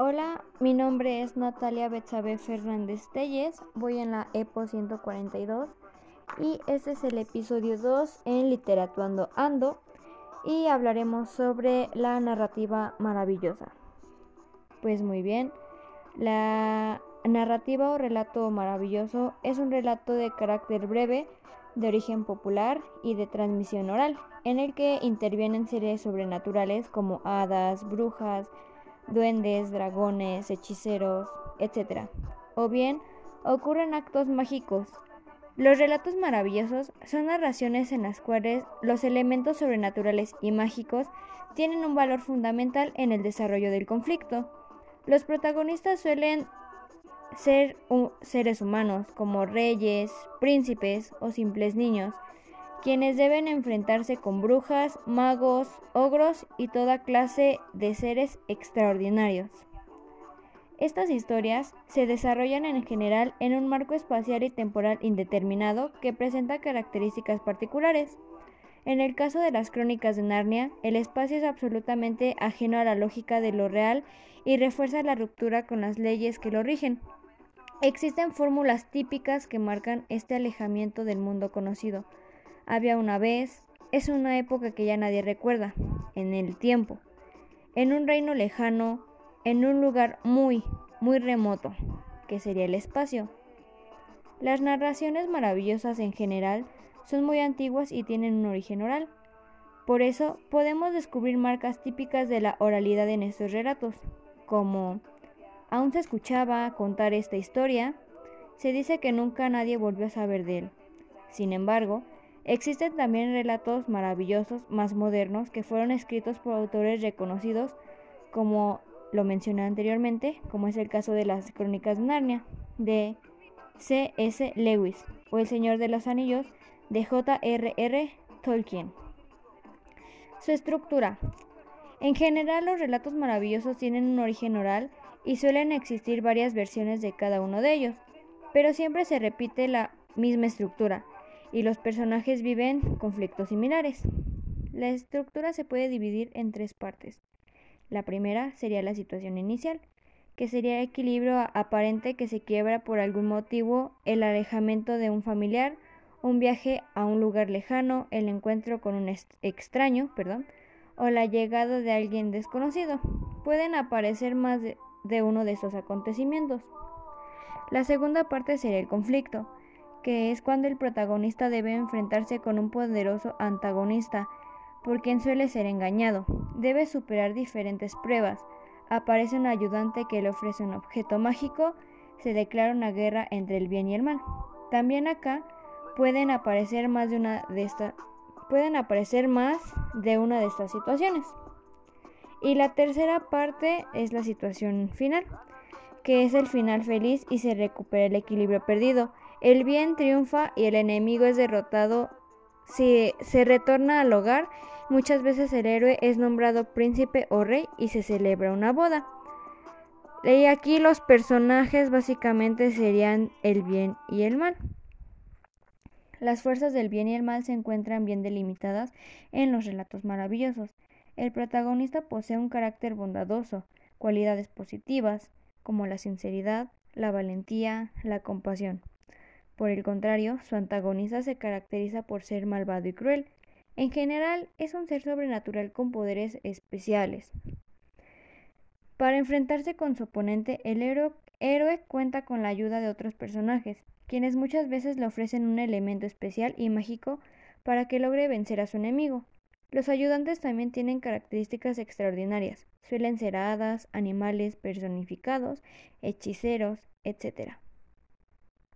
Hola, mi nombre es Natalia Betsabe Fernández Telles, voy en la EPO 142 y este es el episodio 2 en Literatuando Ando y hablaremos sobre la narrativa maravillosa. Pues muy bien, la narrativa o relato maravilloso es un relato de carácter breve, de origen popular y de transmisión oral, en el que intervienen seres sobrenaturales como hadas, brujas, duendes, dragones, hechiceros, etc. O bien ocurren actos mágicos. Los relatos maravillosos son narraciones en las cuales los elementos sobrenaturales y mágicos tienen un valor fundamental en el desarrollo del conflicto. Los protagonistas suelen ser seres humanos como reyes, príncipes o simples niños, quienes deben enfrentarse con brujas, magos, ogros y toda clase de seres extraordinarios. Estas historias se desarrollan en general en un marco espacial y temporal indeterminado que presenta características particulares. En el caso de las crónicas de Narnia, el espacio es absolutamente ajeno a la lógica de lo real y refuerza la ruptura con las leyes que lo rigen. Existen fórmulas típicas que marcan este alejamiento del mundo conocido, había una vez, es una época que ya nadie recuerda, en el tiempo, en un reino lejano, en un lugar muy, muy remoto, que sería el espacio. Las narraciones maravillosas en general son muy antiguas y tienen un origen oral. Por eso podemos descubrir marcas típicas de la oralidad en estos relatos, como aún se escuchaba contar esta historia, se dice que nunca nadie volvió a saber de él. Sin embargo, Existen también relatos maravillosos más modernos que fueron escritos por autores reconocidos, como lo mencioné anteriormente, como es el caso de las Crónicas de Narnia de C.S. Lewis o El Señor de los Anillos de J.R.R. Tolkien. Su estructura. En general los relatos maravillosos tienen un origen oral y suelen existir varias versiones de cada uno de ellos, pero siempre se repite la misma estructura y los personajes viven conflictos similares. La estructura se puede dividir en tres partes. La primera sería la situación inicial, que sería el equilibrio aparente que se quiebra por algún motivo, el alejamiento de un familiar, un viaje a un lugar lejano, el encuentro con un extraño, perdón, o la llegada de alguien desconocido. Pueden aparecer más de, uno de estos acontecimientos. La segunda parte sería el conflicto, que es cuando el protagonista debe enfrentarse con un poderoso antagonista, por quien suele ser engañado. Debe superar diferentes pruebas. Aparece un ayudante que le ofrece un objeto mágico, se declara una guerra entre el bien y el mal. También acá pueden aparecer más de una de estas pueden aparecer más de una de estas situaciones. Y la tercera parte es la situación final, que es el final feliz y se recupera el equilibrio perdido. El bien triunfa y el enemigo es derrotado. Si se retorna al hogar, muchas veces el héroe es nombrado príncipe o rey y se celebra una boda. Y aquí los personajes básicamente serían el bien y el mal. Las fuerzas del bien y el mal se encuentran bien delimitadas en los relatos maravillosos. El protagonista posee un carácter bondadoso, cualidades positivas, como la sinceridad, la valentía, la compasión. Por el contrario, su antagonista se caracteriza por ser malvado y cruel. En general, es un ser sobrenatural con poderes especiales. Para enfrentarse con su oponente, el héroe, cuenta con la ayuda de otros personajes, quienes muchas veces le ofrecen un elemento especial y mágico para que logre vencer a su enemigo. Los ayudantes también tienen características extraordinarias. Suelen ser hadas, animales personificados, hechiceros, etc.